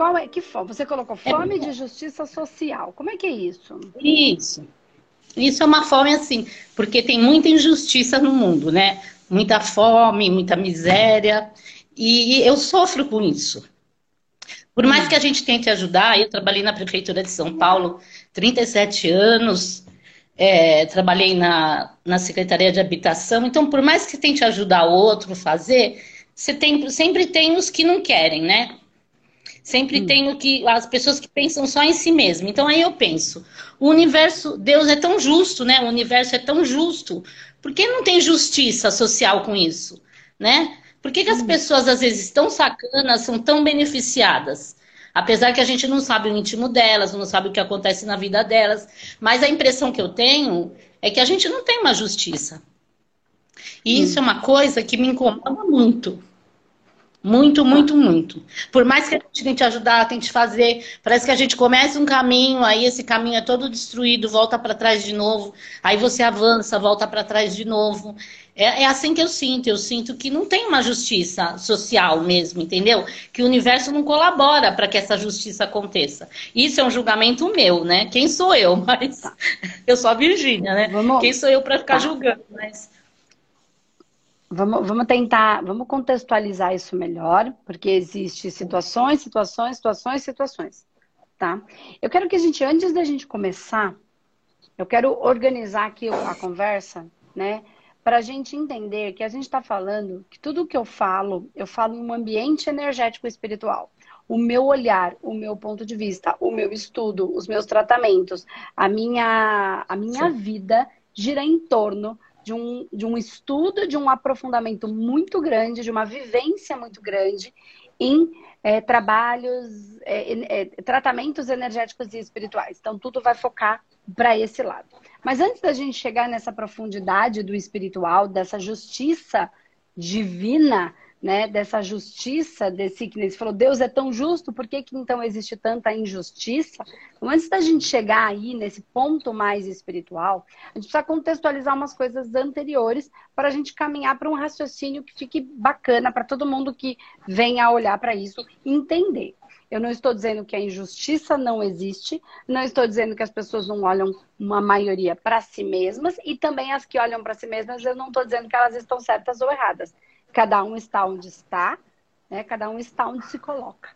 qual é que fome? Você colocou fome é, de justiça social. Como é que é isso? Isso. Isso é uma fome assim, porque tem muita injustiça no mundo, né? Muita fome, muita miséria, e eu sofro com isso. Por mais que a gente tente ajudar, eu trabalhei na prefeitura de São Paulo 37 anos, é, trabalhei na, na Secretaria de Habitação, então por mais que tente ajudar o outro a fazer, você tem, sempre tem os que não querem, né? Sempre hum. tem o que as pessoas que pensam só em si mesmo. Então aí eu penso, o universo, Deus é tão justo, né? O universo é tão justo. Por que não tem justiça social com isso, né? Por que, que as hum. pessoas às vezes tão sacanas são tão beneficiadas? Apesar que a gente não sabe o íntimo delas, não sabe o que acontece na vida delas, mas a impressão que eu tenho é que a gente não tem uma justiça. E hum. isso é uma coisa que me incomoda muito. Muito, muito, muito. Por mais que a gente tente ajudar, tente fazer, parece que a gente começa um caminho, aí esse caminho é todo destruído, volta para trás de novo, aí você avança, volta para trás de novo. É, é, assim que eu sinto. Eu sinto que não tem uma justiça social mesmo, entendeu? Que o universo não colabora para que essa justiça aconteça. Isso é um julgamento meu, né? Quem sou eu? Mas eu sou a Virgínia, né? Vamos... Quem sou eu para ficar tá. julgando? Mas Vamos, vamos tentar, vamos contextualizar isso melhor, porque existe situações, situações, situações, situações, tá? Eu quero que a gente, antes da gente começar, eu quero organizar aqui a conversa, né? Para a gente entender que a gente está falando que tudo que eu falo, eu falo em um ambiente energético espiritual. O meu olhar, o meu ponto de vista, o meu estudo, os meus tratamentos, a minha, a minha vida gira em torno de um, de um estudo, de um aprofundamento muito grande, de uma vivência muito grande em é, trabalhos, é, é, tratamentos energéticos e espirituais. Então, tudo vai focar para esse lado. Mas antes da gente chegar nessa profundidade do espiritual, dessa justiça divina, né, dessa justiça, desse que ele falou, Deus é tão justo, por que, que então existe tanta injustiça? Então, antes da gente chegar aí nesse ponto mais espiritual, a gente precisa contextualizar umas coisas anteriores para a gente caminhar para um raciocínio que fique bacana para todo mundo que venha olhar para isso entender. Eu não estou dizendo que a injustiça não existe, não estou dizendo que as pessoas não olham uma maioria para si mesmas e também as que olham para si mesmas, eu não estou dizendo que elas estão certas ou erradas. Cada um está onde está, né? Cada um está onde se coloca,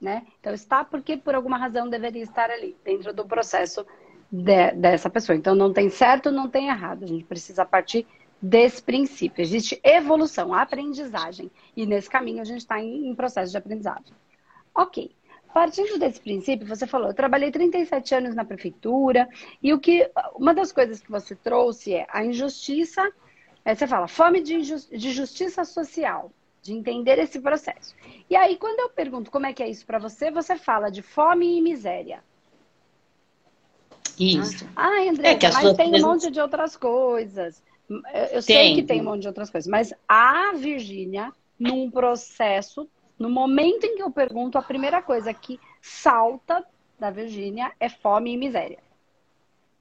né? Então está porque por alguma razão deveria estar ali, dentro do processo de, dessa pessoa. Então não tem certo, não tem errado. A gente precisa partir desse princípio. Existe evolução, aprendizagem. E nesse caminho a gente está em, em processo de aprendizagem. Ok. Partindo desse princípio, você falou, eu trabalhei 37 anos na prefeitura, e o que uma das coisas que você trouxe é a injustiça Aí você fala, fome de, de justiça social, de entender esse processo. E aí, quando eu pergunto como é que é isso para você, você fala de fome e miséria. Isso. Ah, André, é mas tem um monte de outras coisas. Eu sei que tem um monte de outras coisas, mas a Virgínia, num processo, no momento em que eu pergunto, a primeira coisa que salta da Virgínia é fome e miséria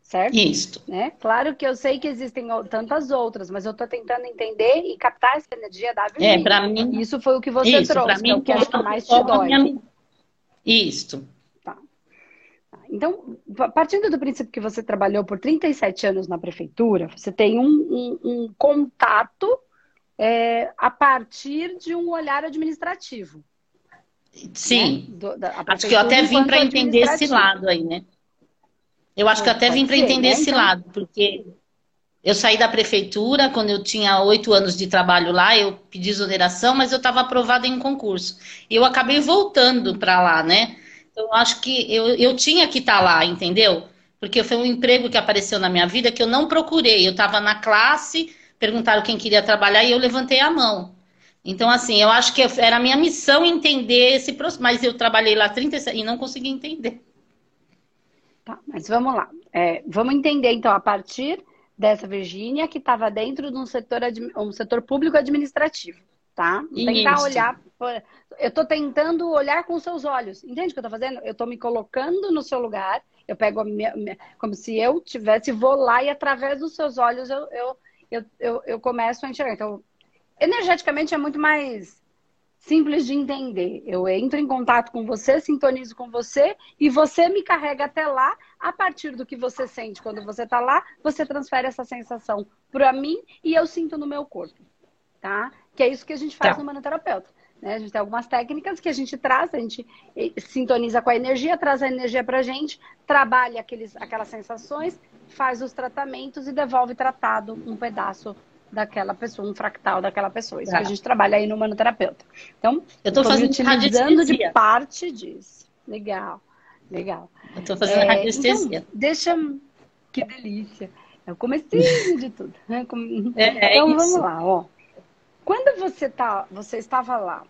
certo? Isso. Né? Claro que eu sei que existem tantas outras, mas eu estou tentando entender e captar essa energia da Virgínia. É, para mim. Isso foi o que você isso, trouxe, mim, que é o que acho que mais te dói. Minha... Isso. Tá. tá. Então, partindo do princípio que você trabalhou por 37 anos na prefeitura, você tem um, um, um contato é, a partir de um olhar administrativo. Sim. Né? Do, da, Acho que eu até vim para entender esse lado aí, né? Eu acho que eu até vim para entender né? esse então... lado, porque eu saí da prefeitura quando eu tinha oito anos de trabalho lá, eu pedi exoneração, mas eu estava aprovada em um concurso. E eu acabei voltando para lá, né? Então, eu acho que eu, eu tinha que estar tá lá, entendeu? Porque foi um emprego que apareceu na minha vida que eu não procurei. Eu estava na classe, perguntaram quem queria trabalhar e eu levantei a mão. Então, assim, eu acho que era a minha missão entender esse processo, mas eu trabalhei lá 37 e não consegui entender. Tá, mas vamos lá. É, vamos entender, então, a partir dessa Virgínia que estava dentro de um setor, um setor público administrativo, tá? Tentar Isso. olhar. Eu estou tentando olhar com seus olhos. Entende o que eu estou fazendo? Eu estou me colocando no seu lugar. Eu pego a minha, como se eu tivesse, vou lá e através dos seus olhos eu, eu, eu, eu, eu começo a enxergar. Então, energeticamente é muito mais simples de entender. Eu entro em contato com você, sintonizo com você e você me carrega até lá. A partir do que você sente quando você está lá, você transfere essa sensação para mim e eu sinto no meu corpo, tá? Que é isso que a gente faz tá. no manoterapeuta. Né? A gente tem algumas técnicas que a gente traz, a gente sintoniza com a energia, traz a energia para a gente, trabalha aqueles, aquelas sensações, faz os tratamentos e devolve tratado um pedaço daquela pessoa, um fractal daquela pessoa. Isso que a tá. gente trabalha aí no manoterapeuta. Então, eu estou fazendo utilizando de parte disso. Legal, legal. Eu estou fazendo é, radiestesia. Então, deixa. Que delícia. É o comecinho de tudo. Né? É, então, vamos lá, ó. Quando você, tá, você estava lá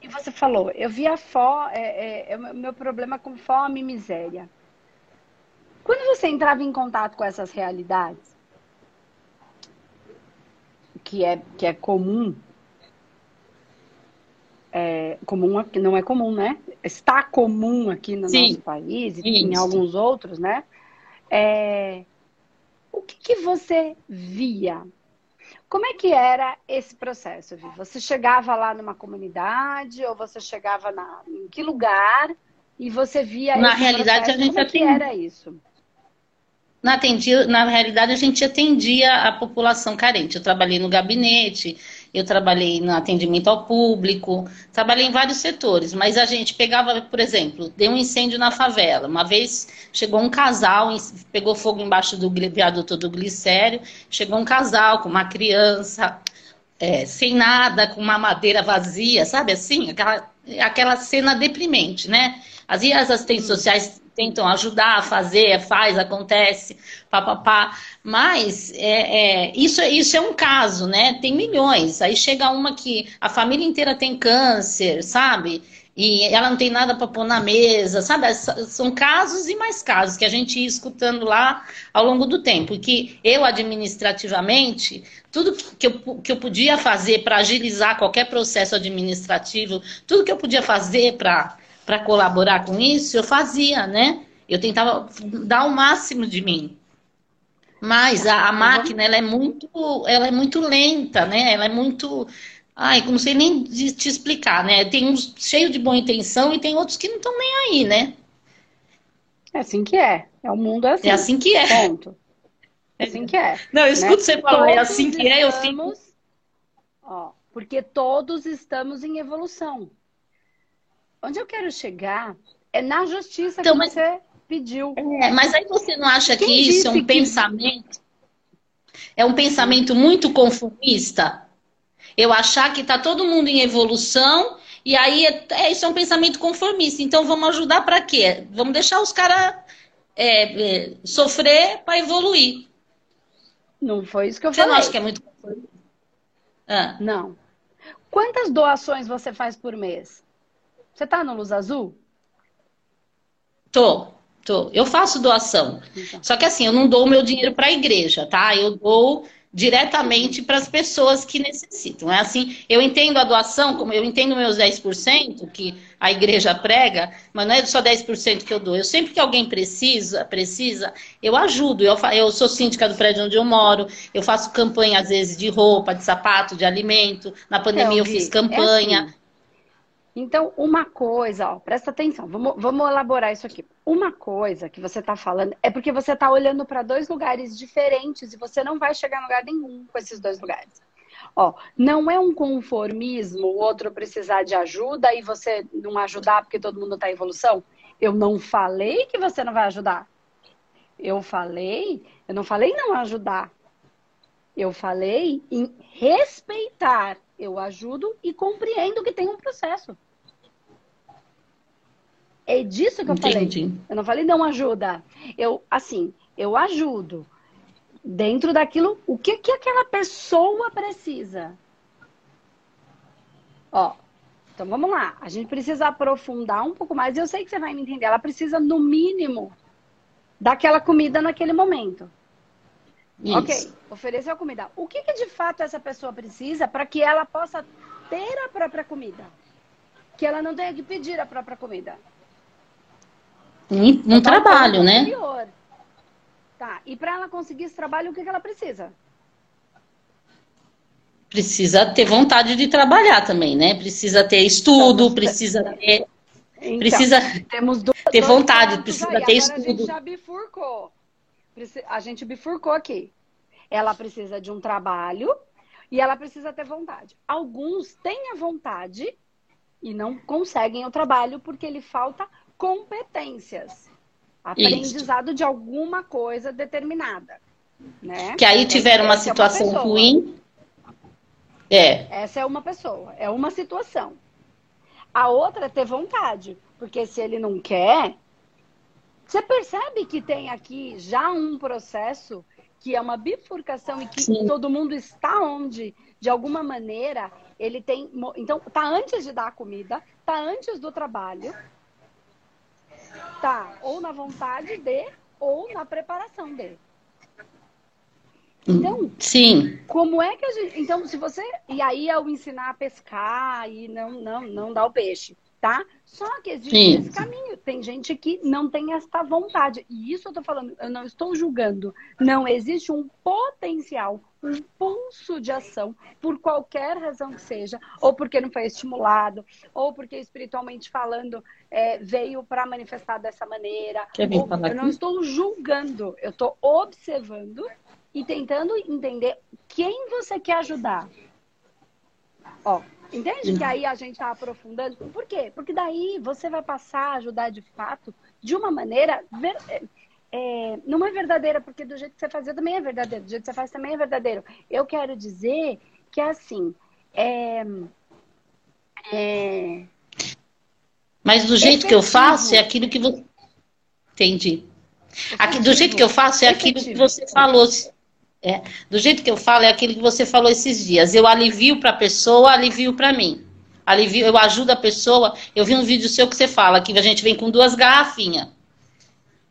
e você falou, eu via fome, é, é, é, meu problema com fome e miséria. Quando você entrava em contato com essas realidades, que é, que é comum, é, comum não é comum, né? Está comum aqui no Sim. nosso país e em alguns outros, né? É, o que, que você via? Como é que era esse processo, Vi? Você chegava lá numa comunidade ou você chegava na, em que lugar e você via Na realidade, processo? a gente Como é que era isso? Na, atendia, na realidade, a gente atendia a população carente. Eu trabalhei no gabinete, eu trabalhei no atendimento ao público, trabalhei em vários setores, mas a gente pegava, por exemplo, deu um incêndio na favela. Uma vez chegou um casal, pegou fogo embaixo do viaduto do glicério, chegou um casal com uma criança, é, sem nada, com uma madeira vazia, sabe assim? Aquela, aquela cena deprimente, né? As, as assistentes sociais tentam ajudar, fazer, faz, acontece, papapá. Mas é, é, isso, isso é um caso, né? Tem milhões. Aí chega uma que a família inteira tem câncer, sabe? E ela não tem nada para pôr na mesa, sabe? São casos e mais casos que a gente ia escutando lá ao longo do tempo. E que eu, administrativamente, tudo que eu, que eu podia fazer para agilizar qualquer processo administrativo, tudo que eu podia fazer para para colaborar com isso, eu fazia, né? Eu tentava dar o máximo de mim. Mas a, a máquina, ela é muito, ela é muito lenta, né? Ela é muito, ai, não sei nem te explicar, né? Tem uns cheios de boa intenção e tem outros que não estão nem aí, né? É assim que é. É o mundo assim. É assim que é. Ponto. É assim que é. Não, eu escuto né? você falar, é assim que é, eu fico. Ó, porque todos estamos em evolução. Onde eu quero chegar é na justiça então, que mas, você pediu. É, mas aí você não acha Quem que isso é um que... pensamento? É um pensamento muito conformista? Eu achar que está todo mundo em evolução e aí é, é, isso é um pensamento conformista. Então vamos ajudar para quê? Vamos deixar os caras é, é, sofrer para evoluir. Não foi isso que eu você falei. Você não acha que é muito conformista? Ah. Não. Quantas doações você faz por mês? Você tá no Luz Azul? Tô, tô. Eu faço doação. Então. Só que assim, eu não dou o meu dinheiro para a igreja, tá? Eu dou diretamente para as pessoas que necessitam. É assim, eu entendo a doação, como eu entendo meus 10% que a igreja prega, mas não é só 10% que eu dou. Eu sempre que alguém precisa, precisa, eu ajudo. Eu, eu sou síndica do prédio onde eu moro, eu faço campanha às vezes de roupa, de sapato, de alimento. Na pandemia eu, eu fiz campanha. É assim. Então, uma coisa, ó, presta atenção, vamos, vamos elaborar isso aqui. Uma coisa que você está falando é porque você está olhando para dois lugares diferentes e você não vai chegar em lugar nenhum com esses dois lugares. Ó, não é um conformismo o outro precisar de ajuda e você não ajudar porque todo mundo está em evolução. Eu não falei que você não vai ajudar. Eu falei, eu não falei não ajudar. Eu falei em respeitar eu ajudo e compreendo que tem um processo. É disso que eu Entendi. falei. Eu não falei não ajuda. Eu, assim, eu ajudo dentro daquilo, o que, que aquela pessoa precisa. Ó, então vamos lá. A gente precisa aprofundar um pouco mais. Eu sei que você vai me entender. Ela precisa, no mínimo, daquela comida naquele momento. Isso. Ok, oferecer a comida. O que, que de fato essa pessoa precisa para que ela possa ter a própria comida? Que ela não tenha que pedir a própria comida. Um, um trabalho, né? Tá, e para ela conseguir esse trabalho, o que, que ela precisa? precisa ter vontade de trabalhar também, né? Precisa ter estudo, então, precisa ter. Então, precisa temos dois, ter vontade, precisa aí. ter Agora estudo. A gente já bifurcou. A gente bifurcou aqui. Ela precisa de um trabalho e ela precisa ter vontade. Alguns têm a vontade e não conseguem o trabalho porque lhe falta competências. Aprendizado Isso. de alguma coisa determinada. Né? Que aí tiveram uma situação é uma ruim é. Essa é uma pessoa, é uma situação. A outra é ter vontade, porque se ele não quer, você percebe que tem aqui já um processo que é uma bifurcação e que Sim. todo mundo está onde, de alguma maneira, ele tem. Então, tá antes de dar a comida, tá antes do trabalho, tá ou na vontade de, ou na preparação dele. Então, sim. Como é que a gente. Então, se você. E aí é o ensinar a pescar e não, não, não dar o peixe, tá? Só que existe sim. esse caminho. Tem gente que não tem esta vontade. E isso eu tô falando, eu não estou julgando. Não existe um potencial, um pulso de ação, por qualquer razão que seja, ou porque não foi estimulado, ou porque espiritualmente falando é, veio para manifestar dessa maneira. Quer ou, eu não estou julgando, eu estou observando e tentando entender quem você quer ajudar. Ó, entende que aí a gente está aprofundando? Por quê? Porque daí você vai passar a ajudar de fato de uma maneira. Ver, é, não é verdadeira, porque do jeito que você fazia também é verdadeiro, do jeito que você faz também é verdadeiro. Eu quero dizer que é assim. É, é, Mas do jeito efetivo. que eu faço é aquilo que você. Entendi. Aqui, do jeito que eu faço é aquilo que você falou. É, do jeito que eu falo, é aquilo que você falou esses dias. Eu alivio para a pessoa, alivio para mim. Alivio, eu ajudo a pessoa. Eu vi um vídeo seu que você fala que a gente vem com duas garrafinhas.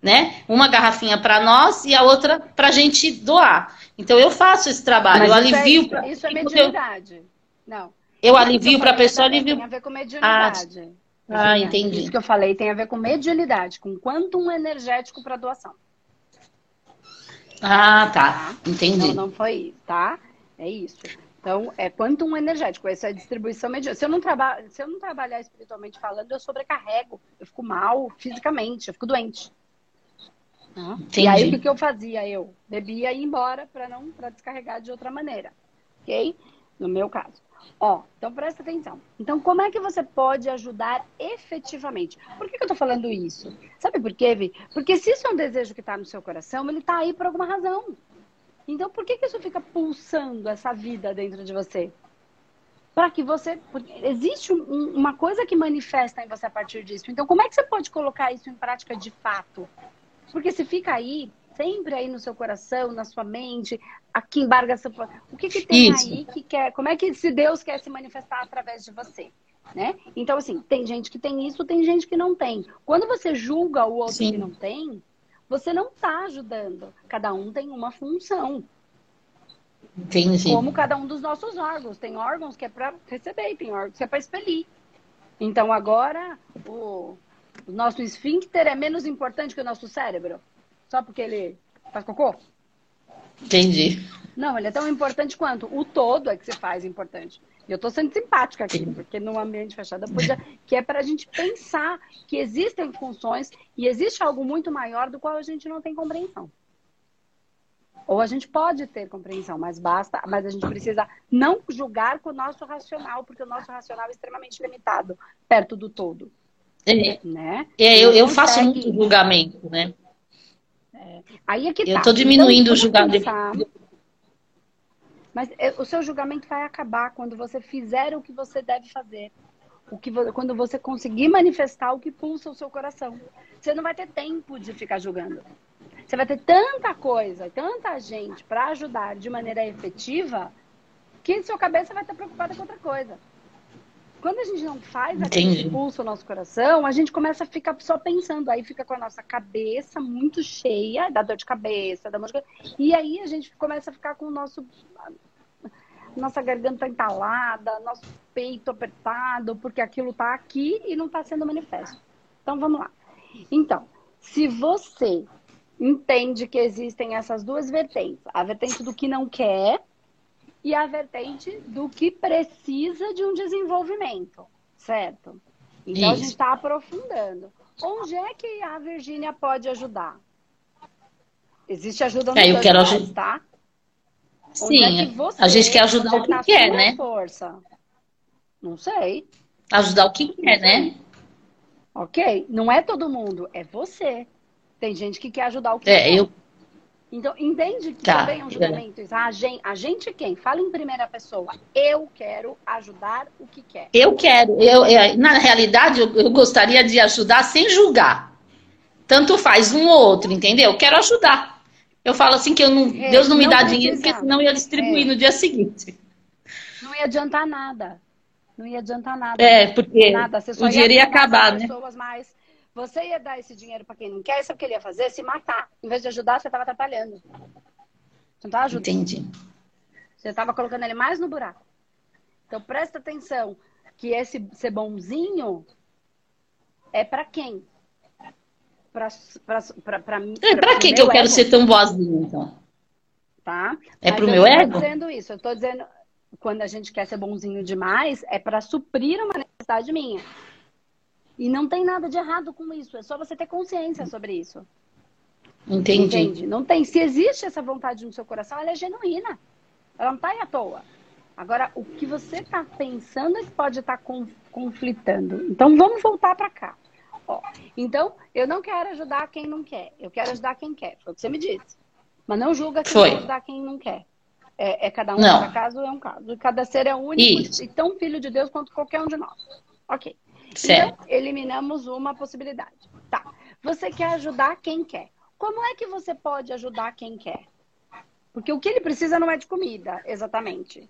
Né? Uma garrafinha para nós e a outra para a gente doar. Então eu faço esse trabalho, Mas eu isso é alivio. É, pra... Isso é mediunidade. Eu... Não. Eu alivio para a pessoa, alivio. Tem a ver com mediunidade. Ah, ah, entendi. Isso que eu falei tem a ver com mediunidade, com quantum energético para doação. Ah, tá. Entendi. Não, não foi, tá? É isso. Então, é quantum energético, essa é a distribuição mediana. Se eu não, traba... Se eu não trabalhar espiritualmente falando, eu sobrecarrego, eu fico mal fisicamente, eu fico doente. E aí, o que, eu fazia? Eu bebia e ia embora para não para descarregar de outra maneira. Ok? No meu caso. Ó, então presta atenção. Então, como é que você pode ajudar efetivamente? Por que, que eu tô falando isso? Sabe por quê, Vi? Porque se isso é um desejo que está no seu coração, ele está aí por alguma razão. Então, por que, que isso fica pulsando essa vida dentro de você? Para que você. Existe um, uma coisa que manifesta em você a partir disso. Então, como é que você pode colocar isso em prática de fato? Porque se fica aí, sempre aí no seu coração, na sua mente, aqui embarga seu... o que, que tem Isso. aí que quer, como é que se Deus quer se manifestar através de você, né? Então assim, tem gente que tem isso, tem gente que não tem. Quando você julga o outro Sim. que não tem, você não está ajudando. Cada um tem uma função. Entendi. Como cada um dos nossos órgãos. Tem órgãos que é para receber, tem órgãos que é para expelir. Então agora o, o nosso esfíncter é menos importante que o nosso cérebro. Só porque ele faz cocô? Entendi. Não, ele é tão importante quanto. O todo é que se faz importante. E eu estou sendo simpática aqui, Sim. porque no ambiente fechado podia, que é para a gente pensar que existem funções e existe algo muito maior do qual a gente não tem compreensão. Ou a gente pode ter compreensão, mas basta, mas a gente precisa não julgar com o nosso racional, porque o nosso racional é extremamente limitado perto do todo. É, né? é eu, eu faço muito julgamento, né? É. Aí é que Eu estou tá. diminuindo então, o julgamento. Mas é, o seu julgamento vai acabar quando você fizer o que você deve fazer. O que, quando você conseguir manifestar o que pulsa o seu coração. Você não vai ter tempo de ficar julgando. Você vai ter tanta coisa, tanta gente para ajudar de maneira efetiva, que sua cabeça vai estar preocupada com outra coisa. Quando a gente não faz aquele impulso no nosso coração, a gente começa a ficar só pensando. Aí fica com a nossa cabeça muito cheia, da dor de cabeça, da música. E aí a gente começa a ficar com o nosso. Nossa garganta entalada, nosso peito apertado, porque aquilo tá aqui e não está sendo manifesto. Então vamos lá. Então, se você entende que existem essas duas vertentes, a vertente do que não quer e a vertente do que precisa de um desenvolvimento, certo? Então Isso. a gente está aprofundando. Onde é que a Virgínia pode ajudar? Existe ajuda no é, eu quero ajudar, tá? Sim, é você, a gente quer ajudar o que tá quer, né? Força? Não sei. Ajudar o que quer, né? Ok, não é todo mundo, é você. Tem gente que quer ajudar o que é, quer. Eu... Então, entende que tá, também é um julgamento. A gente, a gente quem? Fala em primeira pessoa. Eu quero ajudar o que quer. Eu quero. Eu, eu na realidade, eu, eu, gostaria de ajudar sem julgar. Tanto faz um ou outro, entendeu? Eu quero ajudar. Eu falo assim que eu não, é, Deus não me não dá dinheiro, porque senão eu ia distribuir é. no dia seguinte. Não ia adiantar nada. Não ia adiantar nada. É, porque nada. o dinheiro ia, ia acabar, né? Pessoas mais você ia dar esse dinheiro para quem não quer, sabe o que ele ia fazer? Se matar. Em vez de ajudar, você estava atrapalhando. Você não estava ajudando. Entendi. Você estava colocando ele mais no buraco. Então presta atenção que esse ser bonzinho é para quem? Para mim. É, para que que eu quero ser tão boazinho, então? Tá? É para o meu ego? Eu estou dizendo isso. Eu estou dizendo, quando a gente quer ser bonzinho demais, é para suprir uma necessidade minha. E não tem nada de errado com isso, é só você ter consciência sobre isso. Entendi. Entende? Não tem. Se existe essa vontade no seu coração, ela é genuína. Ela não está aí à toa. Agora, o que você está pensando é que pode estar tá conflitando. Então, vamos voltar para cá. Ó, então, eu não quero ajudar quem não quer. Eu quero ajudar quem quer. Foi o que você me disse. Mas não julga quem quer ajudar quem não quer. É, é cada um, não. cada caso é um caso. Cada ser é único e tão filho de Deus quanto qualquer um de nós. Ok. Certo. Então, eliminamos uma possibilidade. Tá. Você quer ajudar quem quer. Como é que você pode ajudar quem quer? Porque o que ele precisa não é de comida, exatamente.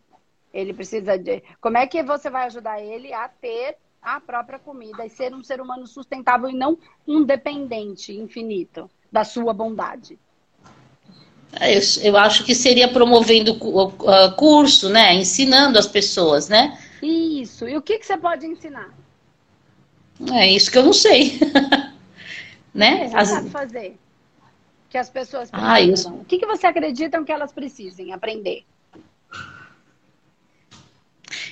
Ele precisa de. Como é que você vai ajudar ele a ter a própria comida e ser um ser humano sustentável e não um dependente infinito da sua bondade? É, eu, eu acho que seria promovendo o curso, né? Ensinando as pessoas, né? Isso. E o que, que você pode ensinar? É isso que eu não sei. né? Você as... fazer. Que as pessoas precisam. Ah, isso. O que, que você acredita que elas precisem aprender?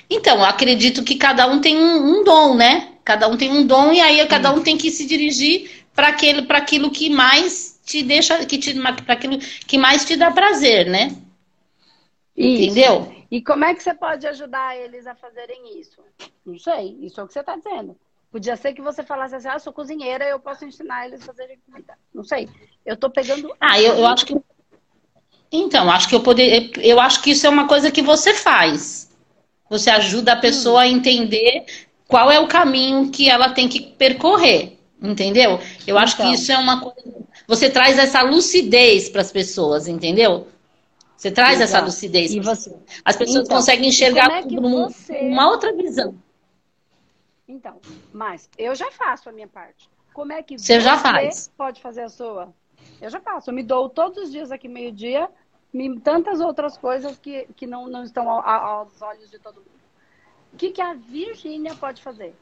Então, eu acredito que cada um tem um, um, dom, né? Cada um tem um dom e aí cada um tem que se dirigir para aquilo, para aquilo que mais te deixa, que te, para aquilo que mais te dá prazer, né? Isso. Entendeu? E como é que você pode ajudar eles a fazerem isso? Não sei. Isso é o que você está dizendo. Podia ser que você falasse assim, ah, sou cozinheira, eu posso ensinar eles a fazerem comida. Não sei. Eu tô pegando. Ah, eu, eu acho que. Então, acho que eu poder. Eu acho que isso é uma coisa que você faz. Você ajuda a pessoa hum. a entender qual é o caminho que ela tem que percorrer. Entendeu? Eu acho então. que isso é uma coisa. Você traz essa lucidez para as pessoas, entendeu? Você traz Exato. essa lucidez. As pessoas então, conseguem enxergar é você... uma outra visão. Então, mas eu já faço a minha parte. Como é que você, você já faz? pode fazer a sua? Eu já faço. Eu me dou todos os dias aqui meio-dia, tantas outras coisas que, que não, não estão ao, aos olhos de todo mundo. O que, que a Virgínia pode fazer?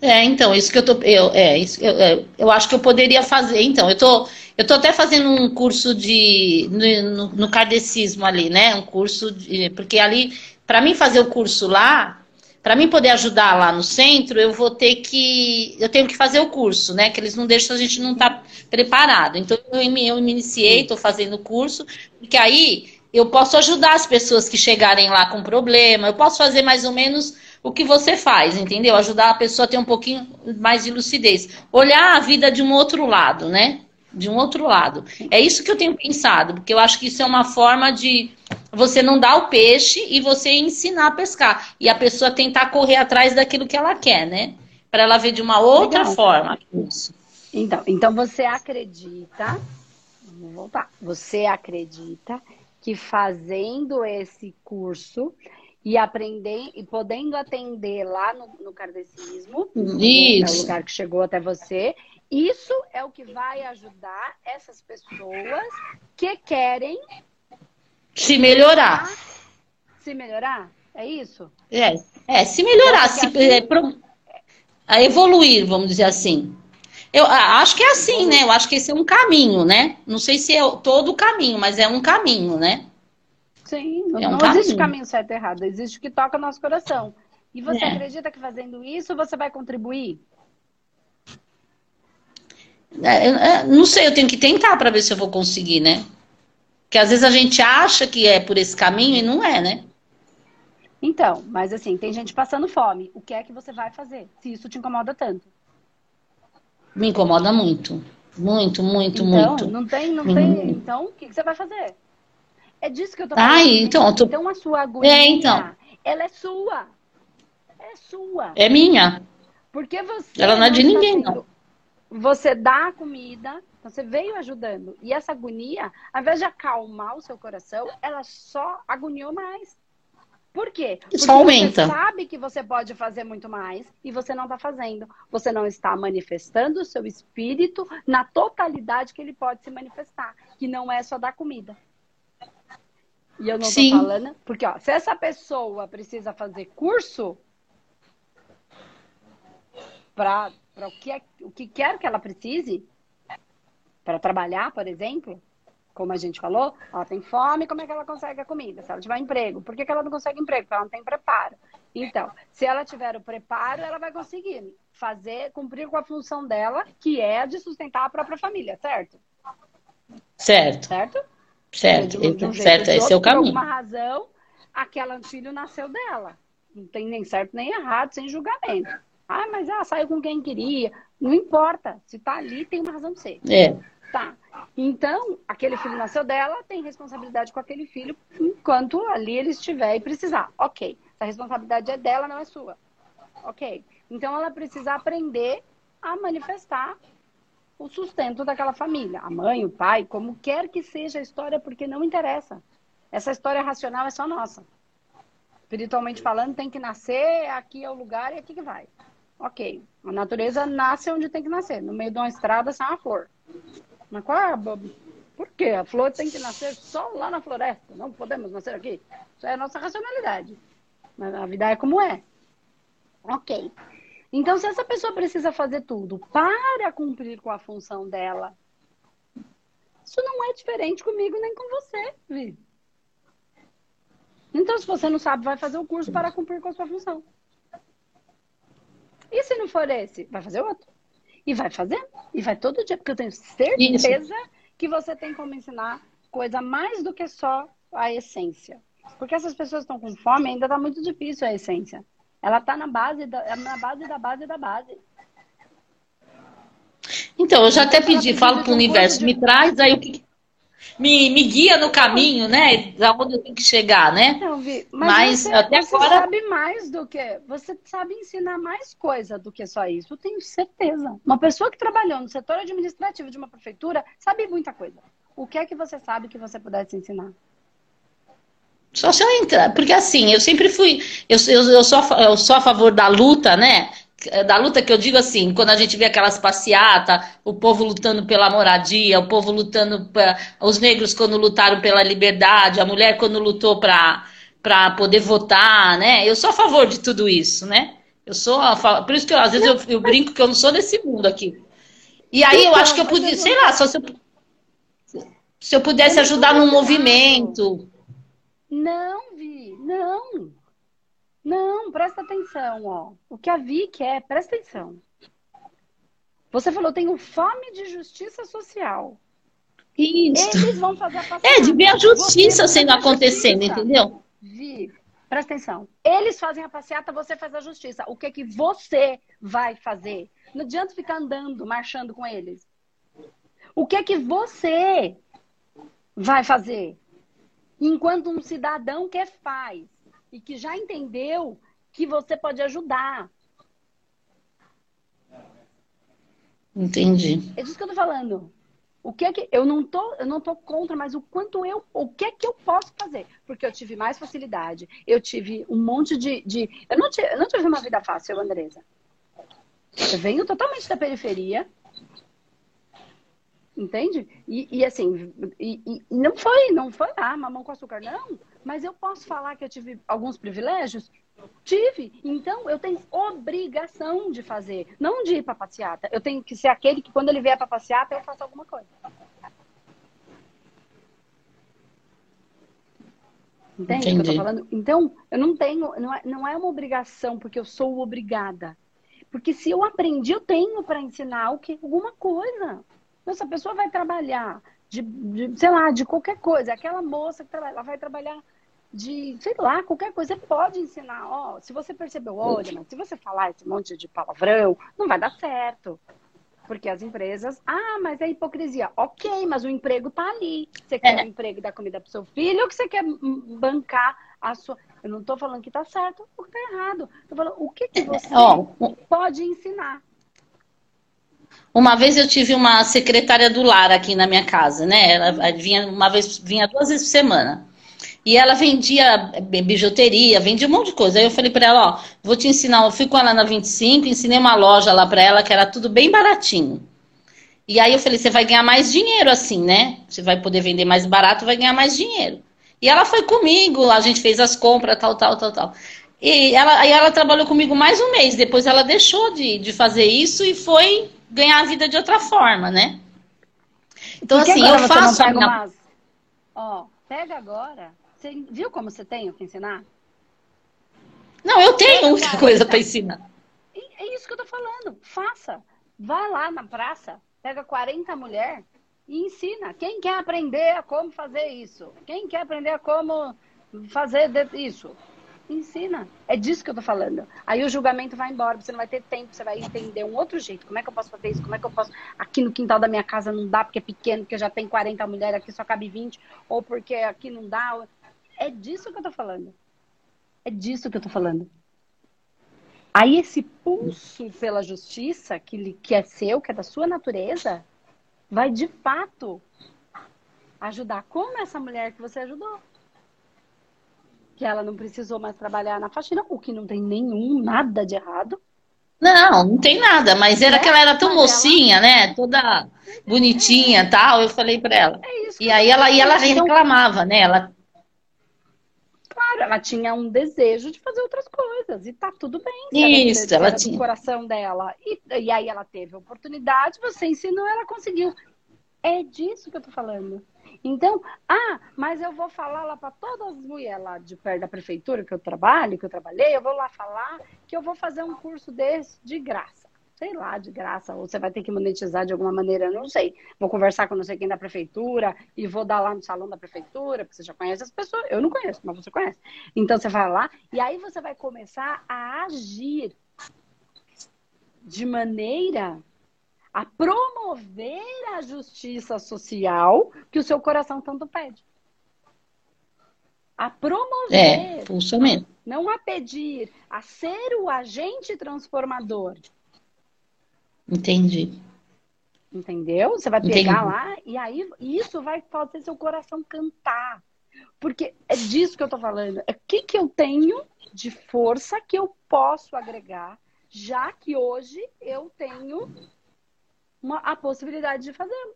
É, então, isso que eu tô. Eu, é, isso, eu, é, eu acho que eu poderia fazer. Então, eu tô, eu tô até fazendo um curso de. no, no, no kardecismo ali, né? Um curso de. Porque ali, para mim fazer o curso lá, para mim poder ajudar lá no centro, eu vou ter que. Eu tenho que fazer o curso, né? Que eles não deixam a gente não estar tá preparado. Então eu me, eu me iniciei, estou fazendo o curso, porque aí eu posso ajudar as pessoas que chegarem lá com problema, eu posso fazer mais ou menos o que você faz, entendeu? Ajudar a pessoa a ter um pouquinho mais de lucidez. Olhar a vida de um outro lado, né? De um outro lado. É isso que eu tenho pensado, porque eu acho que isso é uma forma de você não dar o peixe e você ensinar a pescar. E a pessoa tentar correr atrás daquilo que ela quer, né? Para ela ver de uma outra Legal. forma. Isso. Então, então você acredita, vamos voltar, você acredita que fazendo esse curso e aprender e podendo atender lá no, no kardecismo, Isso. é o lugar que chegou até você, isso é o que vai ajudar essas pessoas que querem se melhorar. Se melhorar? É isso? É, é se melhorar, se, assim... é, pro, a evoluir, vamos dizer assim. Eu acho que é assim, né? Eu acho que esse é um caminho, né? Não sei se é todo o caminho, mas é um caminho, né? Sim, não, é um não caminho. existe caminho certo e errado, existe o que toca o nosso coração. E você é. acredita que fazendo isso você vai contribuir? É, é, não sei, eu tenho que tentar para ver se eu vou conseguir, né? Porque às vezes a gente acha que é por esse caminho e não é, né? Então, mas assim, tem gente passando fome. O que é que você vai fazer? Se isso te incomoda tanto? Me incomoda muito. Muito, muito, então, muito. Não tem, não tem. Então, o que, que você vai fazer? É disso que eu tô falando. Ah, então, tô... então a sua agonia, é, então. ela é sua. É sua. É minha. Porque você. Ela não é de ninguém, não. Você dá a comida, então você veio ajudando. E essa agonia, ao invés de acalmar o seu coração, ela só agoniou mais. Por quê? Porque Isso aumenta. você sabe que você pode fazer muito mais e você não está fazendo. Você não está manifestando o seu espírito na totalidade que ele pode se manifestar, que não é só dar comida. E eu não estou falando, porque ó, se essa pessoa precisa fazer curso para o que, é, o que quer que ela precise, para trabalhar, por exemplo, como a gente falou, ela tem fome, como é que ela consegue a comida? Se ela tiver emprego, por que, que ela não consegue emprego? Porque ela não tem preparo. Então, se ela tiver o preparo, ela vai conseguir fazer, cumprir com a função dela, que é de sustentar a própria família, certo? Certo. Certo? Certo, um certo, esse é o caminho. Por alguma razão, aquela filho nasceu dela. Não tem nem certo nem errado, sem julgamento. Ah, mas ela saiu com quem queria. Não importa. Se tá ali, tem uma razão de ser. É. Tá. Então, aquele filho nasceu dela, tem responsabilidade com aquele filho enquanto ali ele estiver e precisar. Ok. A responsabilidade é dela, não é sua. Ok. Então, ela precisa aprender a manifestar o sustento daquela família. A mãe, o pai, como quer que seja a história, porque não interessa. Essa história racional é só nossa. Espiritualmente falando, tem que nascer, aqui é o lugar e aqui que vai. Ok. A natureza nasce onde tem que nascer, no meio de uma estrada sem uma flor. Mas qual é a... Por quê? A flor tem que nascer só lá na floresta. Não podemos nascer aqui. Isso é a nossa racionalidade. Mas a vida é como é. Ok. Então, se essa pessoa precisa fazer tudo para cumprir com a função dela, isso não é diferente comigo nem com você, Vi. Então, se você não sabe, vai fazer o curso para cumprir com a sua função. E se não for esse, vai fazer outro. E vai fazer. E vai todo dia, porque eu tenho certeza Isso. que você tem como ensinar coisa mais do que só a essência. Porque essas pessoas estão com fome, ainda está muito difícil a essência. Ela está na base da, é na base da base da base. Então, eu já até pedi, falo para o universo, de... me traz aí o que, me, me guia no caminho, né? Da onde eu tenho que chegar, né? Não, Vi, mas, mas você, até você agora... sabe mais do que. Você sabe ensinar mais coisa do que só isso. Eu tenho certeza. Uma pessoa que trabalhou no setor administrativo de uma prefeitura sabe muita coisa. O que é que você sabe que você pudesse ensinar? Só se eu entrar, porque assim, eu sempre fui, eu, eu, eu, sou, eu sou a favor da luta, né? É, da luta que eu digo assim, quando a gente vê aquelas passeatas, o povo lutando pela moradia, o povo lutando, pra, os negros quando lutaram pela liberdade, a mulher quando lutou para poder votar, né? Eu sou a favor de tudo isso, né? Eu sou a favor, por isso que eu, às vezes eu, eu, brinco que eu não sou desse mundo aqui. E aí eu acho que eu podia, sei lá, só se eu, se eu pudesse ajudar num movimento. Não, Vi, não. Não, presta atenção, ó. O que a Vi quer, presta atenção. Você falou, tenho fome de justiça social. Isso. Eles vão fazer a passeata. É, de ver a justiça sendo acontecendo, justiça. entendeu? Vi, presta atenção. Eles fazem a passeata, você faz a justiça. O que é que você vai fazer? Não adianta ficar andando, marchando com eles. O que é que você vai fazer? Enquanto um cidadão que faz e que já entendeu que você pode ajudar. Entendi. É disso que eu tô falando. O que é que eu não tô, eu não tô contra, mas o quanto eu, o que é que eu posso fazer? Porque eu tive mais facilidade, eu tive um monte de, de eu não tive, eu não tive uma vida fácil, Andresa. Eu venho totalmente da periferia, entende? E, e assim, e, e, não foi, não foi ah, mamão com açúcar, não. Mas eu posso falar que eu tive alguns privilégios? Tive. Então, eu tenho obrigação de fazer. Não de ir para passeata. Eu tenho que ser aquele que, quando ele vier para passeata, eu faço alguma coisa. Entende o que eu tô falando? Então, eu não tenho, não é, não é uma obrigação porque eu sou obrigada. Porque se eu aprendi, eu tenho para ensinar o que alguma coisa. Então, se a pessoa vai trabalhar de, de, sei lá, de qualquer coisa, aquela moça que trabalha, ela vai trabalhar de, sei lá, qualquer coisa, você pode ensinar, ó, se você percebeu, olha, mas se você falar esse monte de palavrão, não vai dar certo. Porque as empresas, ah, mas é hipocrisia. Ok, mas o emprego tá ali. Você quer é. um emprego e dar comida pro seu filho ou que você quer bancar a sua. Eu não tô falando que tá certo ou que tá errado. Tô falando o que, que você oh. pode ensinar. Uma vez eu tive uma secretária do lar aqui na minha casa, né? Ela vinha uma vez, vinha duas vezes por semana. E ela vendia bijuteria, vendia um monte de coisa. Aí eu falei para ela, ó, vou te ensinar, eu fui com ela na 25, ensinei uma loja lá para ela que era tudo bem baratinho. E aí eu falei, você vai ganhar mais dinheiro assim, né? Você vai poder vender mais barato, vai ganhar mais dinheiro. E ela foi comigo, a gente fez as compras, tal, tal, tal, tal. E ela, aí ela trabalhou comigo mais um mês, depois ela deixou de, de fazer isso e foi ganhar a vida de outra forma, né? Então, assim, eu faço. a minha... umas... Ó, pega agora você viu como você tem o que ensinar? Não, eu tenho muita coisa para ensinar. É isso que eu tô falando. Faça. Vai lá na praça, pega 40 mulheres e ensina. Quem quer aprender a como fazer isso? Quem quer aprender a como fazer isso? Ensina. É disso que eu tô falando. Aí o julgamento vai embora, você não vai ter tempo, você vai entender um outro jeito. Como é que eu posso fazer isso? Como é que eu posso. Aqui no quintal da minha casa não dá porque é pequeno, porque já tem 40 mulheres, aqui só cabe 20, ou porque aqui não dá. É disso que eu tô falando. É disso que eu tô falando. Aí esse pulso pela justiça, que, que é seu, que é da sua natureza, vai de fato ajudar como essa mulher que você ajudou. Que ela não precisou mais trabalhar na faxina, o que não tem nenhum, nada de errado. Não, não tem nada, mas era é, que ela era tão mocinha, ela... né? Toda bonitinha e tal. Eu falei para ela. É isso e aí ela, e ela reclamava, né? Ela ela tinha um desejo de fazer outras coisas e tá tudo bem. Isso, ela, ela tinha. coração dela. E, e aí ela teve a oportunidade, você ensinou, ela conseguiu. É disso que eu tô falando. Então, ah, mas eu vou falar lá para todas as mulheres lá de perto da prefeitura que eu trabalho, que eu trabalhei, eu vou lá falar que eu vou fazer um curso desse de graça sei lá, de graça, ou você vai ter que monetizar de alguma maneira, não sei. Vou conversar com não sei quem da prefeitura e vou dar lá no salão da prefeitura, porque você já conhece as pessoas. Eu não conheço, mas você conhece. Então você vai lá e aí você vai começar a agir de maneira a promover a justiça social que o seu coração tanto pede. A promover. É, mesmo. Não a pedir, a ser o agente transformador. Entendi. Entendeu? Você vai pegar Entendi. lá e aí isso vai fazer seu coração cantar. Porque é disso que eu tô falando. É o que, que eu tenho de força que eu posso agregar, já que hoje eu tenho uma, a possibilidade de fazê-lo.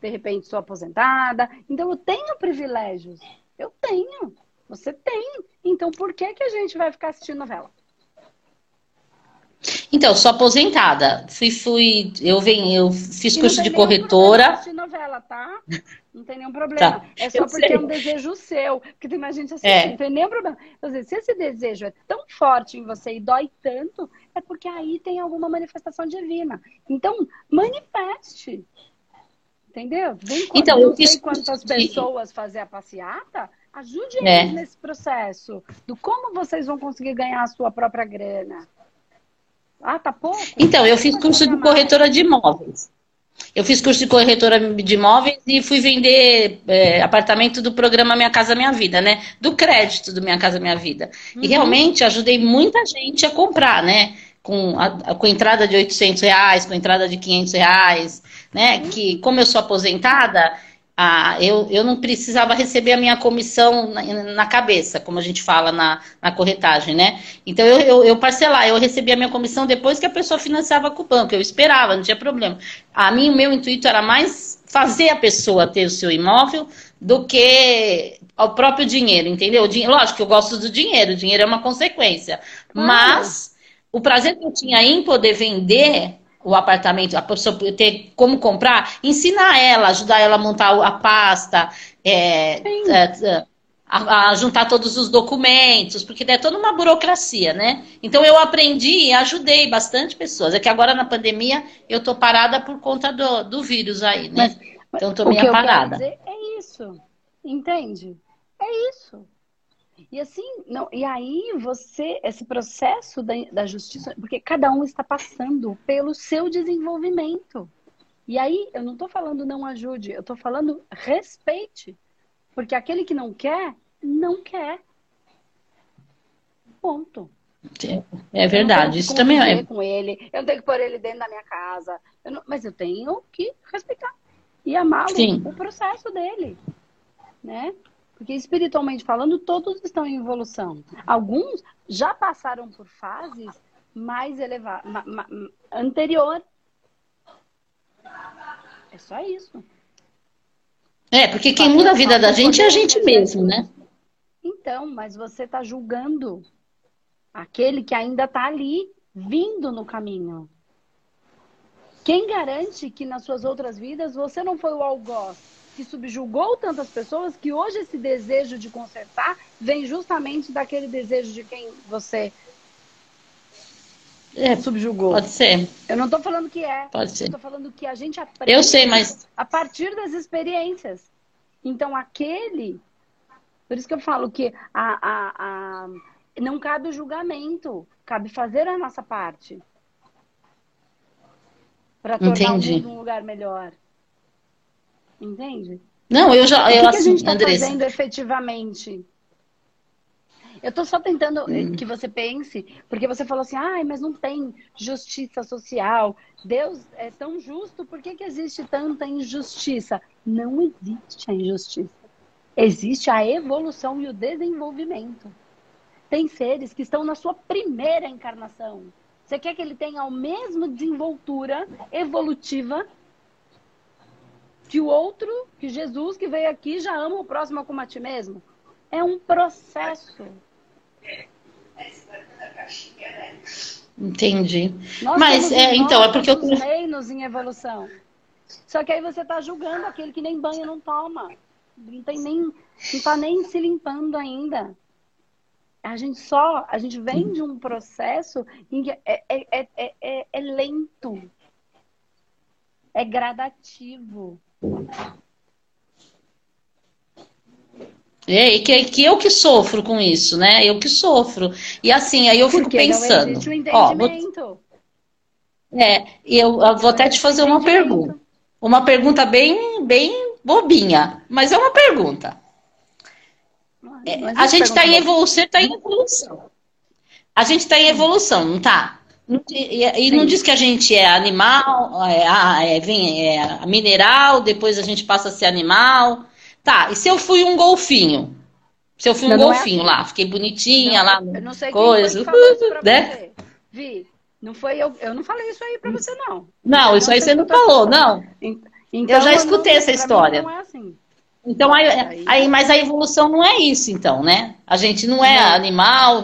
De repente sou aposentada, então eu tenho privilégios. Eu tenho. Você tem. Então por que, que a gente vai ficar assistindo novela? Então, sou aposentada. Fui, fui, eu venho, eu fiz curso de corretora. Não novela, tá? Não tem nenhum problema. Tá. É só eu porque sei. é um desejo seu. Porque tem mais gente assim, é. não tem nenhum problema. Então, se esse desejo é tão forte em você e dói tanto, é porque aí tem alguma manifestação divina. Então, manifeste. Entendeu? Vem com então, eu sei quantas de... pessoas fazer a passeata. Ajude é. eles nesse processo do como vocês vão conseguir ganhar a sua própria grana. Ah, tá pouco? Então, eu fiz curso de corretora de imóveis. Eu fiz curso de corretora de imóveis e fui vender é, apartamento do programa Minha Casa Minha Vida, né? Do crédito do Minha Casa Minha Vida. Uhum. E realmente ajudei muita gente a comprar, né? Com, a, com entrada de 800 reais, com entrada de 500 reais, né? Uhum. Que, como eu sou aposentada, ah, eu, eu não precisava receber a minha comissão na, na cabeça, como a gente fala na, na corretagem, né? Então eu, eu, eu parcelar, eu recebia a minha comissão depois que a pessoa financiava com o banco, eu esperava, não tinha problema. A mim, o meu intuito era mais fazer a pessoa ter o seu imóvel do que o próprio dinheiro, entendeu? lógico que eu gosto do dinheiro, o dinheiro é uma consequência. Mas o prazer que eu tinha em poder vender o apartamento, a pessoa ter como comprar, ensinar ela, ajudar ela a montar a pasta, é, é, é, a, a, juntar todos os documentos, porque é toda uma burocracia, né? Então eu aprendi e ajudei bastante pessoas. É que agora na pandemia eu tô parada por conta do, do vírus aí, né? Mas, então tô meio parada. é isso, entende? É isso. E assim, não, e aí você, esse processo da, da justiça, porque cada um está passando pelo seu desenvolvimento. E aí, eu não estou falando não ajude, eu estou falando respeite. Porque aquele que não quer, não quer. Ponto. É verdade, isso também é. Com ele, eu tenho que pôr ele dentro da minha casa, eu não, mas eu tenho que respeitar e amá-lo, o processo dele, né? Porque espiritualmente falando, todos estão em evolução. Alguns já passaram por fases mais elevadas, anterior. É só isso. É, porque quem muda a vida da gente é a gente mesmo, né? Então, mas você está julgando aquele que ainda está ali, vindo no caminho. Quem garante que nas suas outras vidas você não foi o algoz que subjugou tantas pessoas que hoje esse desejo de consertar vem justamente daquele desejo de quem você é, subjugou. Pode ser. Eu não estou falando que é. Pode ser. Estou falando que a gente aprende. Eu sei, mas a partir das experiências. Então aquele, por isso que eu falo que a, a, a não cabe o julgamento, cabe fazer a nossa parte para tornar Entendi. o mundo um lugar melhor. Entende? Não, eu já. Eu, o que, assim, que a gente está fazendo efetivamente? Eu estou só tentando hum. que você pense, porque você falou assim, ah, mas não tem justiça social. Deus é tão justo, por que, que existe tanta injustiça? Não existe a injustiça. Existe a evolução e o desenvolvimento. Tem seres que estão na sua primeira encarnação. Você quer que ele tenha a mesma desenvoltura evolutiva que o outro, que Jesus que veio aqui já ama o próximo como a ti mesmo. É um processo. Entendi. Nós Mas é, então é porque eu reinos em evolução. Só que aí você está julgando aquele que nem banho não toma, não tem nem, não está nem se limpando ainda. A gente só, a gente vem de um processo em que é, é, é, é, é lento, é gradativo. É, e que, que eu que sofro com isso, né? Eu que sofro. E assim, aí eu fico Porque pensando. Não existe ó, vou, é, eu, eu vou até te fazer uma pergunta. Uma pergunta bem, bem bobinha, mas é uma pergunta. É, a gente está em evolução, está em evolução. A gente está em evolução, não está? E, e não diz que a gente é animal, é, é, vem, é mineral, depois a gente passa a ser animal. Tá, e se eu fui um golfinho? Se eu fui um não, golfinho não é assim. lá, fiquei bonitinha não, lá, eu não sei coisa, quem né? Você. Vi, não foi eu, eu não falei isso aí pra você não. Não, eu isso aí você não falou, não. Então, eu já escutei essa história. Não é assim. Então, aí, aí, mas a evolução não é isso, então, né? A gente não é animal,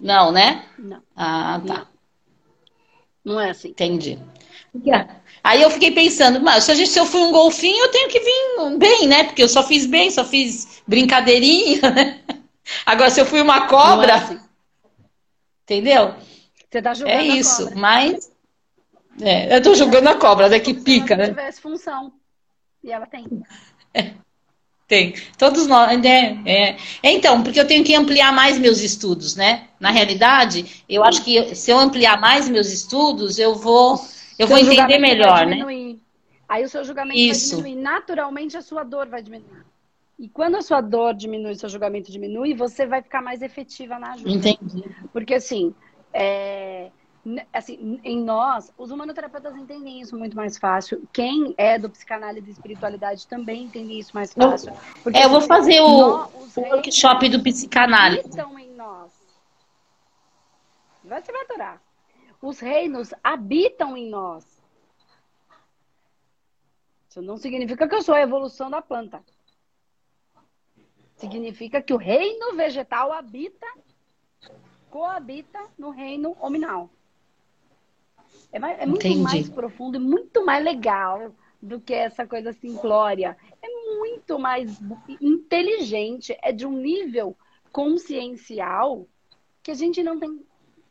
não, né? Não. Ah, tá. Não, não é assim. Entendi. Aí eu fiquei pensando, mas se, gente, se eu fui um golfinho, eu tenho que vir bem, né? Porque eu só fiz bem, só fiz brincadeirinha, né? Agora, se eu fui uma cobra. É assim. Entendeu? Você tá julgando É isso, mas. É, eu tô julgando a cobra, né? Que pica, né? Se tivesse função. E ela tem. É. Tem. Todos nós. Né? É. Então, porque eu tenho que ampliar mais meus estudos, né? Na realidade, eu acho que se eu ampliar mais meus estudos, eu vou, eu vou entender melhor, né? Aí o seu julgamento Isso. vai diminuir. Naturalmente, a sua dor vai diminuir. E quando a sua dor diminui, seu julgamento diminui, você vai ficar mais efetiva na ajuda. Entendi. Porque assim, é, assim, em nós, os humanoterapeutas entendem isso muito mais fácil. Quem é do psicanálise e espiritualidade também entende isso mais fácil. Porque, é, eu vou assim, fazer o, nós, o workshop do psicanálise. Estão em nós. Você vai adorar. Os reinos habitam em nós. Isso não significa que eu sou a evolução da planta. Significa que o reino vegetal habita, coabita no reino hominal. É, mais, é muito mais profundo e muito mais legal do que essa coisa simplória. É muito muito mais inteligente, é de um nível consciencial que a gente não tem.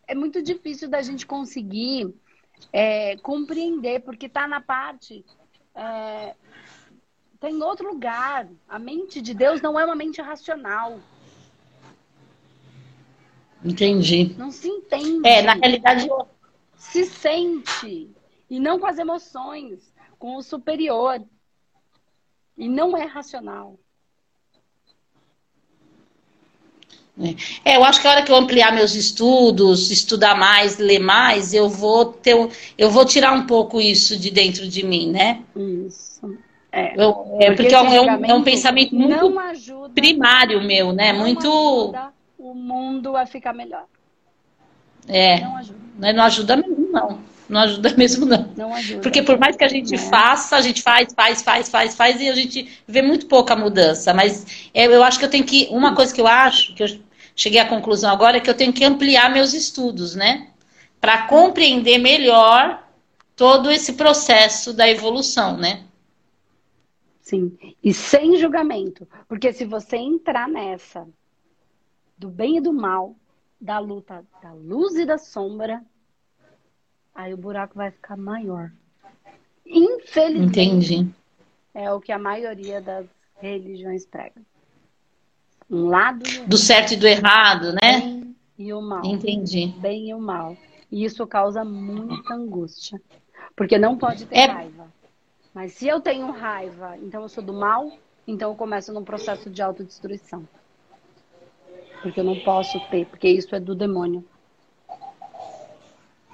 É muito difícil da gente conseguir é, compreender, porque está na parte. É, tá em outro lugar. A mente de Deus não é uma mente racional. Entendi. Não se entende. É, na realidade. Se sente. E não com as emoções, com o superior. E não é racional. É, eu acho que a hora que eu ampliar meus estudos, estudar mais, ler mais, eu vou ter, eu vou tirar um pouco isso de dentro de mim, né? Isso. É, eu, é porque, porque é, um, é, um, pensamento muito ajuda, primário meu, né? muito. o mundo a ficar melhor. É. Não ajuda. Não ajuda mesmo, não. Não ajuda mesmo, não. Não ajuda. Porque por mais que a gente é. faça, a gente faz, faz, faz, faz, faz, e a gente vê muito pouca mudança. Mas eu acho que eu tenho que. Uma coisa que eu acho, que eu cheguei à conclusão agora, é que eu tenho que ampliar meus estudos, né? Para compreender melhor todo esse processo da evolução, né? Sim. E sem julgamento. Porque se você entrar nessa do bem e do mal, da luta da luz e da sombra, aí o buraco vai ficar maior. Infelizmente. Entendi. É o que a maioria das religiões prega. Um lado do certo e do errado, né? Bem e o mal. Entendi. Bem e o mal. E isso causa muita angústia. Porque não pode ter é... raiva. Mas se eu tenho raiva, então eu sou do mal, então eu começo num processo de autodestruição. Porque eu não posso ter, porque isso é do demônio.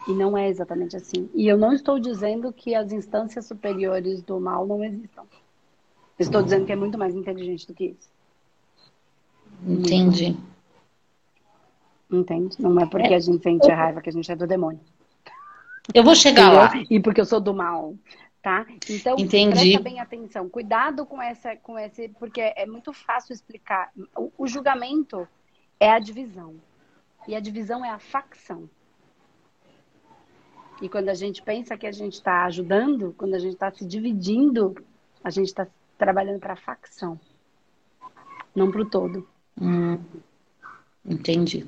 E não é exatamente assim. E eu não estou dizendo que as instâncias superiores do mal não existam. Estou dizendo que é muito mais inteligente do que isso. Entendi. Entende? Não é porque é. a gente sente raiva que a gente é do demônio. Eu vou chegar lá. E porque eu sou do mal tá? Então, Entendi. presta bem atenção. Cuidado com essa, com esse, porque é muito fácil explicar. O, o julgamento é a divisão. E a divisão é a facção. E quando a gente pensa que a gente está ajudando, quando a gente está se dividindo, a gente está trabalhando para a facção, não para o todo. Hum, entendi.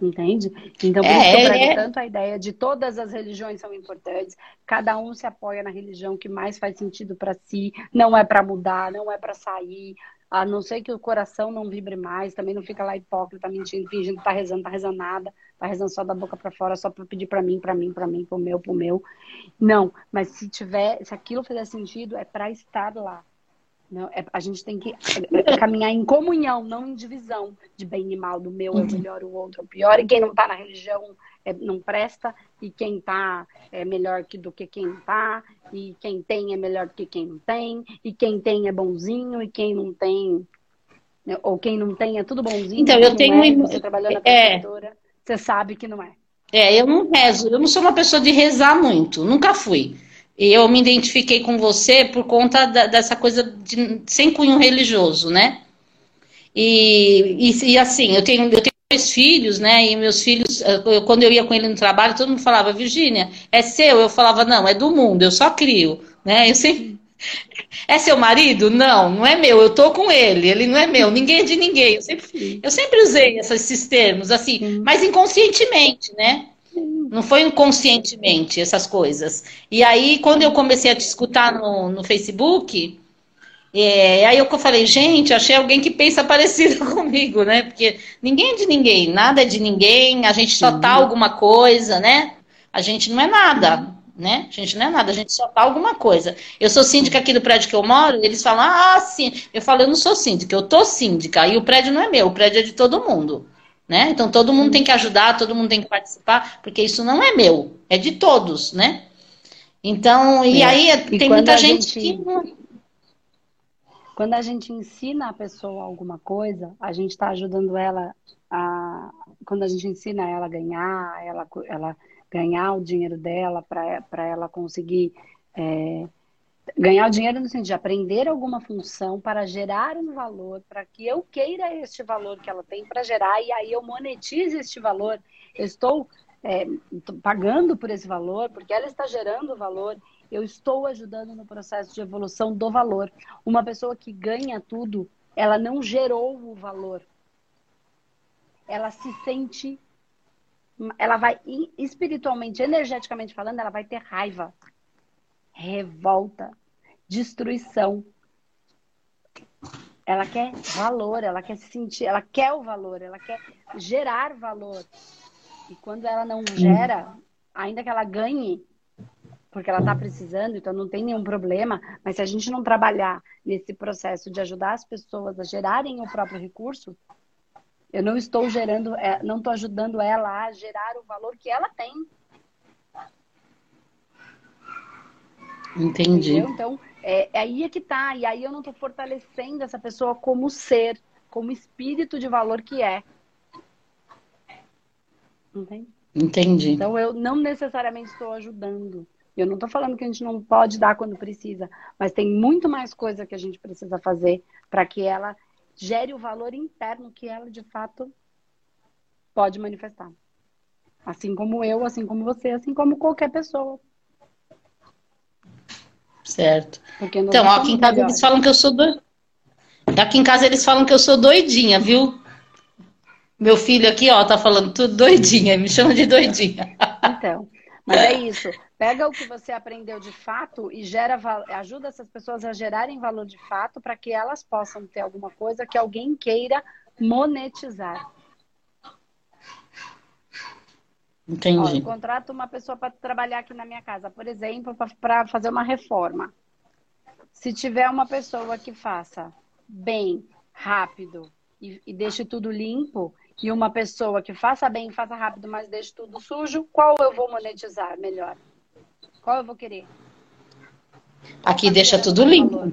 Entende? Então, por é, isso que eu é... tanto a ideia de todas as religiões são importantes, cada um se apoia na religião que mais faz sentido para si, não é para mudar, não é para sair, a não ser que o coração não vibre mais, também não fica lá hipócrita, mentindo, fingindo que tá rezando, tá rezando nada, tá rezando só da boca para fora, só para pedir para mim, para mim, para mim, pro meu, pro meu. Não, mas se tiver, se aquilo fizer sentido, é para estar lá. Não, é, a gente tem que é, caminhar em comunhão, não em divisão de bem e mal, do meu é melhor, o outro é o pior, e quem não está na religião é, não presta, e quem está é melhor que, do que quem está, e quem tem é melhor do que quem não tem, e quem tem é bonzinho, e quem não tem, né, ou quem não tem é tudo bonzinho. Então, eu tenho. É, você trabalhando na é, você sabe que não é. É, eu não rezo, eu não sou uma pessoa de rezar muito, nunca fui. E eu me identifiquei com você por conta da, dessa coisa de, sem cunho religioso, né? E, e, e, assim, eu tenho, eu tenho dois filhos, né? E meus filhos, eu, quando eu ia com ele no trabalho, todo mundo falava, Virgínia, é seu? Eu falava, não, é do mundo, eu só crio, né? Eu sempre. É seu marido? Não, não é meu, eu tô com ele, ele não é meu, ninguém é de ninguém. Eu sempre, eu sempre usei esses termos, assim, mas inconscientemente, né? Não foi inconscientemente essas coisas. E aí, quando eu comecei a te escutar no, no Facebook, é, aí eu falei, gente, achei alguém que pensa parecido comigo, né? Porque ninguém é de ninguém, nada é de ninguém, a gente só tá alguma coisa, né? A gente não é nada, né? A gente não é nada, a gente só tá alguma coisa. Eu sou síndica aqui do prédio que eu moro, eles falam, ah, sim. Eu falo, eu não sou síndica, eu tô síndica. E o prédio não é meu, o prédio é de todo mundo. Né? Então todo mundo tem que ajudar, todo mundo tem que participar, porque isso não é meu, é de todos, né? Então, e é. aí e tem muita gente, gente que. Quando a gente ensina a pessoa alguma coisa, a gente está ajudando ela a. Quando a gente ensina ela a ganhar, ela, ela ganhar o dinheiro dela para ela conseguir é, ganhar dinheiro no sentido de aprender alguma função para gerar um valor, para que eu queira este valor que ela tem para gerar e aí eu monetize este valor. Eu estou é, pagando por esse valor, porque ela está gerando valor eu estou ajudando no processo de evolução do valor. Uma pessoa que ganha tudo, ela não gerou o valor. Ela se sente ela vai espiritualmente, energeticamente falando, ela vai ter raiva, revolta, destruição. Ela quer valor, ela quer se sentir, ela quer o valor, ela quer gerar valor. E quando ela não gera, ainda que ela ganhe, porque ela está precisando, então não tem nenhum problema, mas se a gente não trabalhar nesse processo de ajudar as pessoas a gerarem o próprio recurso, eu não estou gerando, é, não estou ajudando ela a gerar o valor que ela tem. Entendi. Entendeu? Então, é, é aí é que tá. E aí eu não estou fortalecendo essa pessoa como ser, como espírito de valor que é. Entende? Entendi. Então eu não necessariamente estou ajudando. Eu não estou falando que a gente não pode dar quando precisa, mas tem muito mais coisa que a gente precisa fazer para que ela gere o valor interno que ela de fato pode manifestar. Assim como eu, assim como você, assim como qualquer pessoa. Certo. Então, ó, aqui em casa melhores. eles falam que eu sou do... Aqui em casa eles falam que eu sou doidinha, viu? Meu filho aqui, ó, tá falando tudo doidinha, me chama de doidinha. Então, mas é isso. Pega o que você aprendeu de fato e gera ajuda essas pessoas a gerarem valor de fato para que elas possam ter alguma coisa que alguém queira monetizar. Entendi. Ó, eu contrato uma pessoa para trabalhar aqui na minha casa, por exemplo, para fazer uma reforma. Se tiver uma pessoa que faça bem, rápido e, e deixe tudo limpo, e uma pessoa que faça bem, faça rápido, mas deixe tudo sujo, qual eu vou monetizar melhor? Qual eu vou querer? Aqui deixa tudo limpo.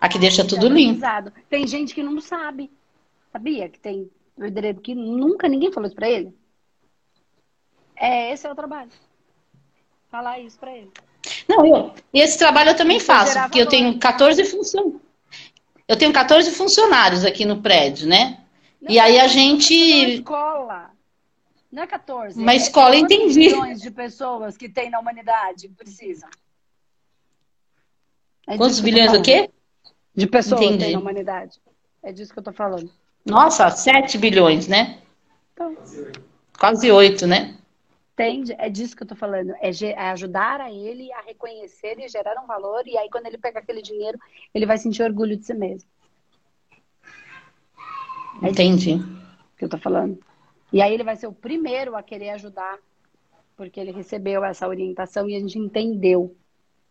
Aqui deixa tudo limpo. Tem gente que não sabe. Sabia que tem pedreiro que nunca ninguém falou isso pra ele? É, esse é o trabalho. Falar isso pra ele. Não, eu, esse trabalho eu também faço, porque valor. eu tenho 14 funcionários. Eu tenho 14 funcionários aqui no prédio, né? Não, e aí a gente. Escola. Não é 14. Uma é escola, entendi. milhões de pessoas que tem na humanidade precisam. É Quantos bilhões o quê? De pessoas entendi. que tem na humanidade. É disso que eu tô falando. Nossa, 7 bilhões, né? Então. Quase 8, né? Entende? É disso que eu tô falando. É, é ajudar a ele a reconhecer e gerar um valor. E aí, quando ele pega aquele dinheiro, ele vai sentir orgulho de si mesmo. É Entendi. Que eu tô falando. E aí ele vai ser o primeiro a querer ajudar, porque ele recebeu essa orientação e a gente entendeu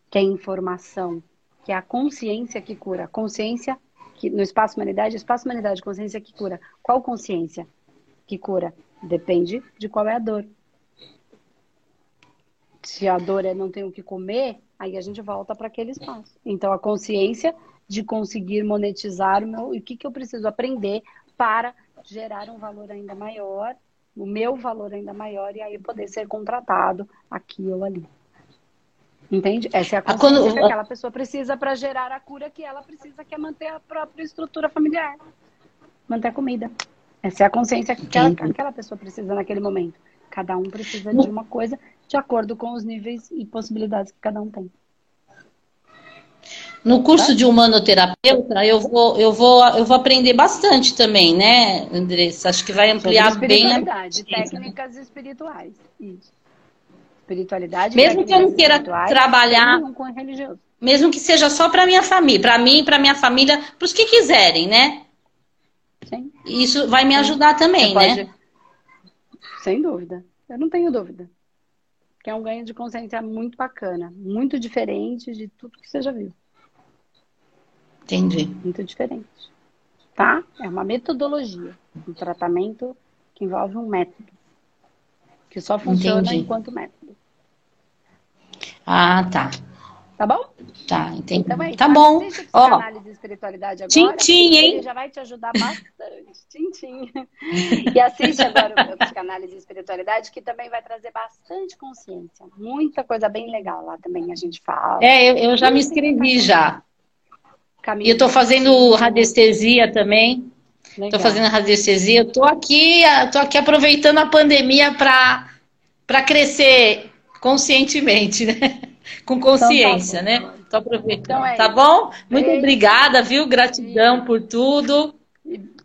que é informação, que é a consciência que cura. Consciência que no espaço humanidade, espaço humanidade, consciência que cura. Qual consciência que cura? Depende de qual é a dor. Se a dor é não tenho o que comer, aí a gente volta para aquele espaço. Então a consciência de conseguir monetizar o meu, o que, que eu preciso aprender para gerar um valor ainda maior, o meu valor ainda maior, e aí poder ser contratado aqui ou ali. Entende? Essa é a consciência Quando... que aquela pessoa precisa para gerar a cura que ela precisa, que é manter a própria estrutura familiar. Manter a comida. Essa é a consciência que aquela, aquela pessoa precisa naquele momento. Cada um precisa de uma coisa de acordo com os níveis e possibilidades que cada um tem. No curso de humanoterapeuta, eu vou, eu vou, eu vou aprender bastante também, né, Andressa? Acho que vai ampliar bem a técnicas espirituais. Isso. Espiritualidade. Mesmo que eu não queira trabalhar com religioso. Mesmo que seja só para minha família, para mim, para minha família, para os que quiserem, né? Sim. Isso vai me ajudar também, né? Sem dúvida. Eu não tenho dúvida. Que é um ganho de consciência muito bacana, muito diferente de tudo que você já viu. Entendi. Muito diferente. Tá? É uma metodologia. Um tratamento que envolve um método. Que só funciona entendi. enquanto método. Ah, tá. Tá bom? Tá, entendi. Então, é tá bom. Ó, análise de espiritualidade agora. Tintim, hein? já vai te ajudar bastante. Tintim. E assiste agora o meu psicanálise de espiritualidade, que também vai trazer bastante consciência. Muita coisa bem legal lá também a gente fala. É, eu, eu já me inscrevi já. Caminho. E eu tô fazendo radiestesia também. Estou fazendo radiestesia. Eu tô aqui, tô aqui aproveitando a pandemia para para crescer conscientemente, né? Com consciência, então, tá né? Tô aproveitando. Então é tá bom? Muito Beijo. obrigada, viu? Gratidão Beijo. por tudo.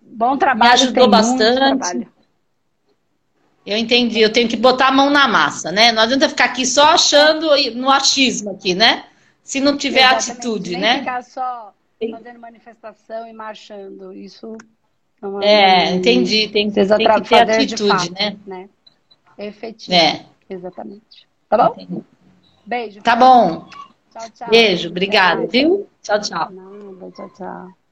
Bom trabalho. Me ajudou bastante. Eu entendi, eu tenho que botar a mão na massa, né? Não adianta ficar aqui só achando no achismo aqui, né? Se não tiver Exatamente. atitude, Nem né? ficar só fazendo manifestação e marchando. Isso não é. É, entendi. Tem, tem que ter atitude, fato, né? né? Efetivo. É. Exatamente. Tá bom? Entendi. Beijo. Tá bom. Tchau, tchau. Beijo, obrigada, viu? Tchau, tchau. Nada, tchau, tchau.